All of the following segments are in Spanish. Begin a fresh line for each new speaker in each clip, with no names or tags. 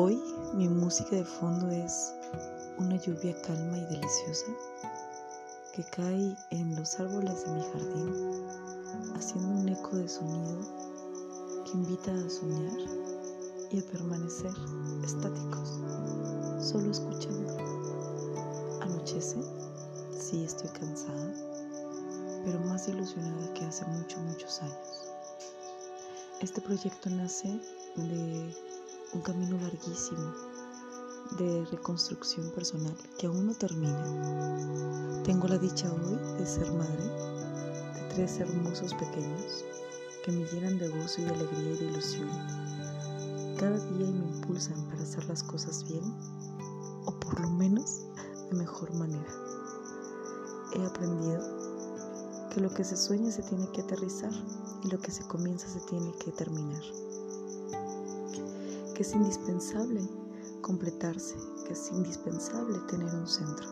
Hoy mi música de fondo es una lluvia calma y deliciosa que cae en los árboles de mi jardín, haciendo un eco de sonido que invita a soñar y a permanecer estáticos, solo escuchando. Anochece, sí estoy cansada, pero más ilusionada que hace muchos, muchos años. Este proyecto nace de un camino larguísimo de reconstrucción personal que aún no termina. Tengo la dicha hoy de ser madre de tres hermosos pequeños que me llenan de gozo y de alegría y de ilusión. Cada día me impulsan para hacer las cosas bien o por lo menos de mejor manera. He aprendido que lo que se sueña se tiene que aterrizar y lo que se comienza se tiene que terminar que es indispensable completarse, que es indispensable tener un centro.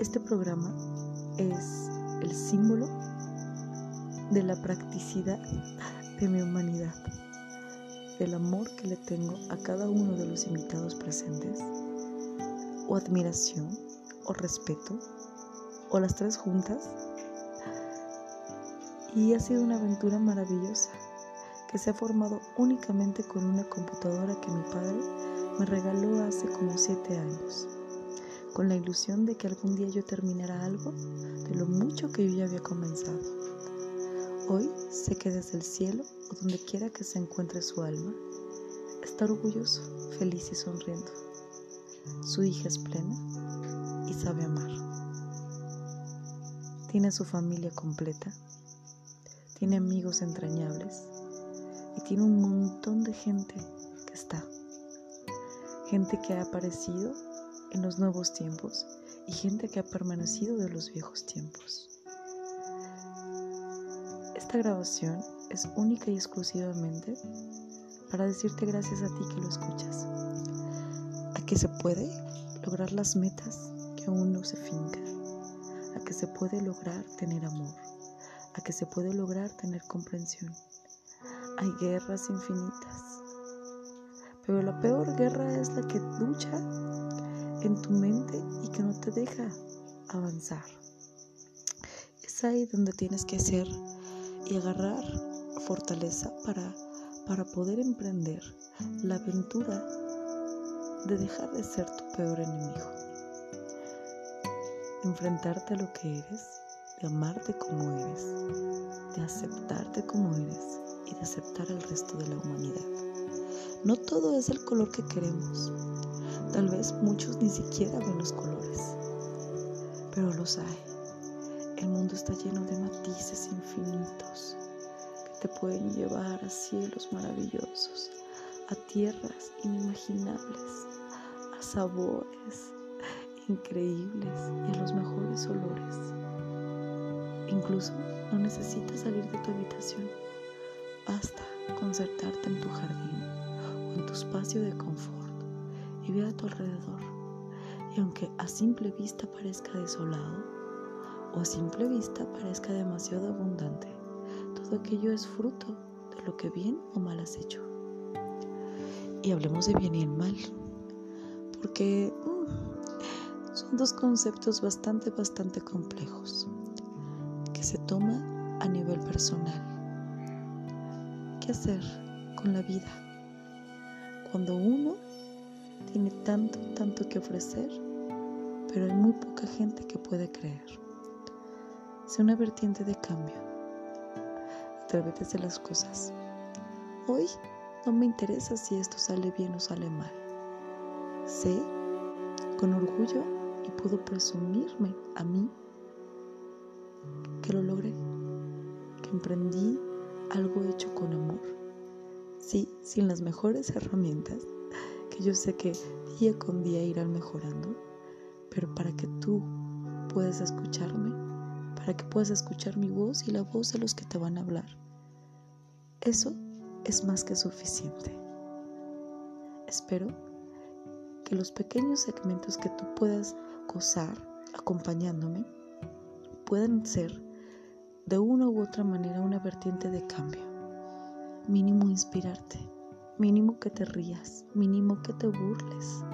Este programa es el símbolo de la practicidad de mi humanidad, del amor que le tengo a cada uno de los invitados presentes, o admiración, o respeto, o las tres juntas. Y ha sido una aventura maravillosa que se ha formado únicamente con una computadora que mi padre me regaló hace como siete años, con la ilusión de que algún día yo terminara algo de lo mucho que yo ya había comenzado. Hoy sé que desde el cielo o donde quiera que se encuentre su alma, está orgulloso, feliz y sonriendo. Su hija es plena y sabe amar. Tiene su familia completa, tiene amigos entrañables tiene un montón de gente que está. Gente que ha aparecido en los nuevos tiempos y gente que ha permanecido de los viejos tiempos. Esta grabación es única y exclusivamente para decirte gracias a ti que lo escuchas. A que se puede lograr las metas que uno se finca. A que se puede lograr tener amor. A que se puede lograr tener comprensión hay guerras infinitas. Pero la peor guerra es la que lucha en tu mente y que no te deja avanzar. Es ahí donde tienes que hacer y agarrar fortaleza para, para poder emprender la aventura de dejar de ser tu peor enemigo. Enfrentarte a lo que eres, de amarte como eres, de aceptarte como eres y de aceptar al resto de la humanidad. No todo es el color que queremos. Tal vez muchos ni siquiera ven los colores, pero los hay. El mundo está lleno de matices infinitos que te pueden llevar a cielos maravillosos, a tierras inimaginables, a sabores increíbles y a los mejores olores. Incluso no necesitas salir de tu habitación Basta concertarte en tu jardín o en tu espacio de confort y ver a tu alrededor. Y aunque a simple vista parezca desolado o a simple vista parezca demasiado abundante, todo aquello es fruto de lo que bien o mal has hecho. Y hablemos de bien y el mal, porque mm, son dos conceptos bastante, bastante complejos que se toman a nivel personal qué hacer con la vida cuando uno tiene tanto, tanto que ofrecer, pero hay muy poca gente que puede creer. Sé una vertiente de cambio. Atrévete hacer las cosas. Hoy no me interesa si esto sale bien o sale mal. Sé con orgullo y puedo presumirme a mí que lo logré, que emprendí algo hecho con amor. Sí, sin las mejores herramientas, que yo sé que día con día irán mejorando, pero para que tú puedas escucharme, para que puedas escuchar mi voz y la voz de los que te van a hablar. Eso es más que suficiente. Espero que los pequeños segmentos que tú puedas gozar acompañándome puedan ser de una u otra manera una vertiente de cambio. Mínimo inspirarte, mínimo que te rías, mínimo que te burles,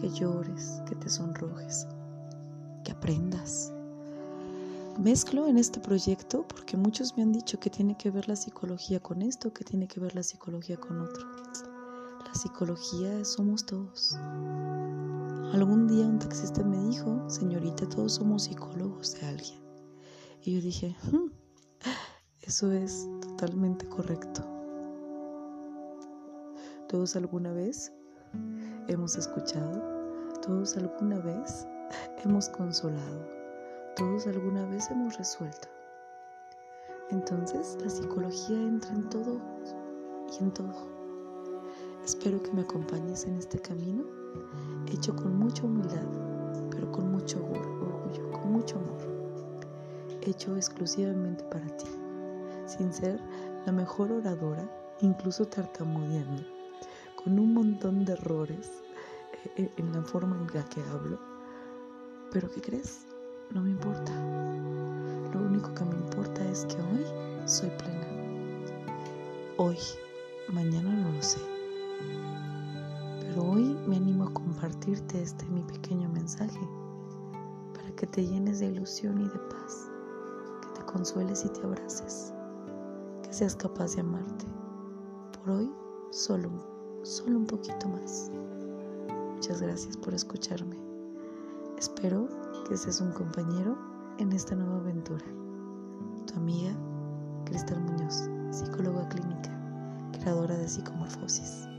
que llores, que te sonrojes, que aprendas. Mezclo en este proyecto porque muchos me han dicho que tiene que ver la psicología con esto, que tiene que ver la psicología con otro. La psicología somos todos. Algún día un taxista me dijo, señorita, todos somos psicólogos de alguien. Y yo dije, hmm, eso es totalmente correcto. Todos alguna vez hemos escuchado, todos alguna vez hemos consolado, todos alguna vez hemos resuelto. Entonces la psicología entra en todo y en todo. Espero que me acompañes en este camino, hecho con mucha humildad, pero con mucho orgullo, con mucho amor, hecho exclusivamente para ti, sin ser la mejor oradora, incluso tartamudeando con un montón de errores eh, eh, en la forma en la que hablo. Pero ¿qué crees? No me importa. Lo único que me importa es que hoy soy plena. Hoy, mañana no lo sé. Pero hoy me animo a compartirte este mi pequeño mensaje para que te llenes de ilusión y de paz, consueles y te abraces, que seas capaz de amarte. Por hoy, solo solo un poquito más. Muchas gracias por escucharme. Espero que seas un compañero en esta nueva aventura. Tu amiga Cristal Muñoz, psicóloga clínica, creadora de psicomorfosis.